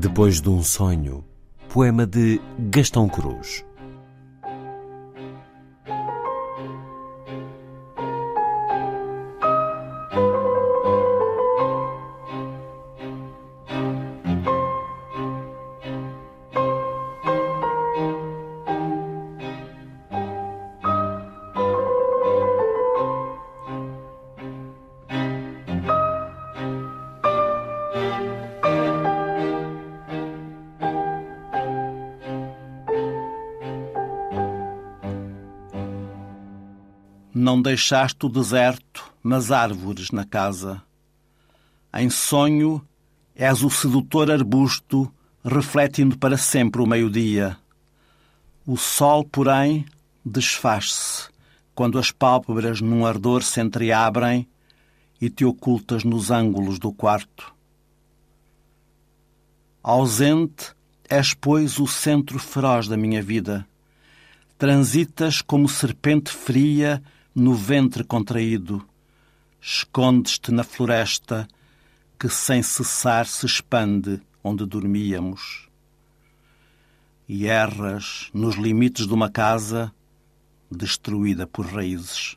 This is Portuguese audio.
Depois de um sonho, poema de Gastão Cruz. Não deixaste o deserto, mas árvores na casa. Em sonho, és o sedutor arbusto, refletindo para sempre o meio-dia. O sol, porém, desfaz-se quando as pálpebras num ardor se entreabrem e te ocultas nos ângulos do quarto. Ausente, és, pois, o centro feroz da minha vida. Transitas como serpente fria no ventre contraído. Escondes-te na floresta que sem cessar se expande onde dormíamos. E erras nos limites de uma casa destruída por raízes.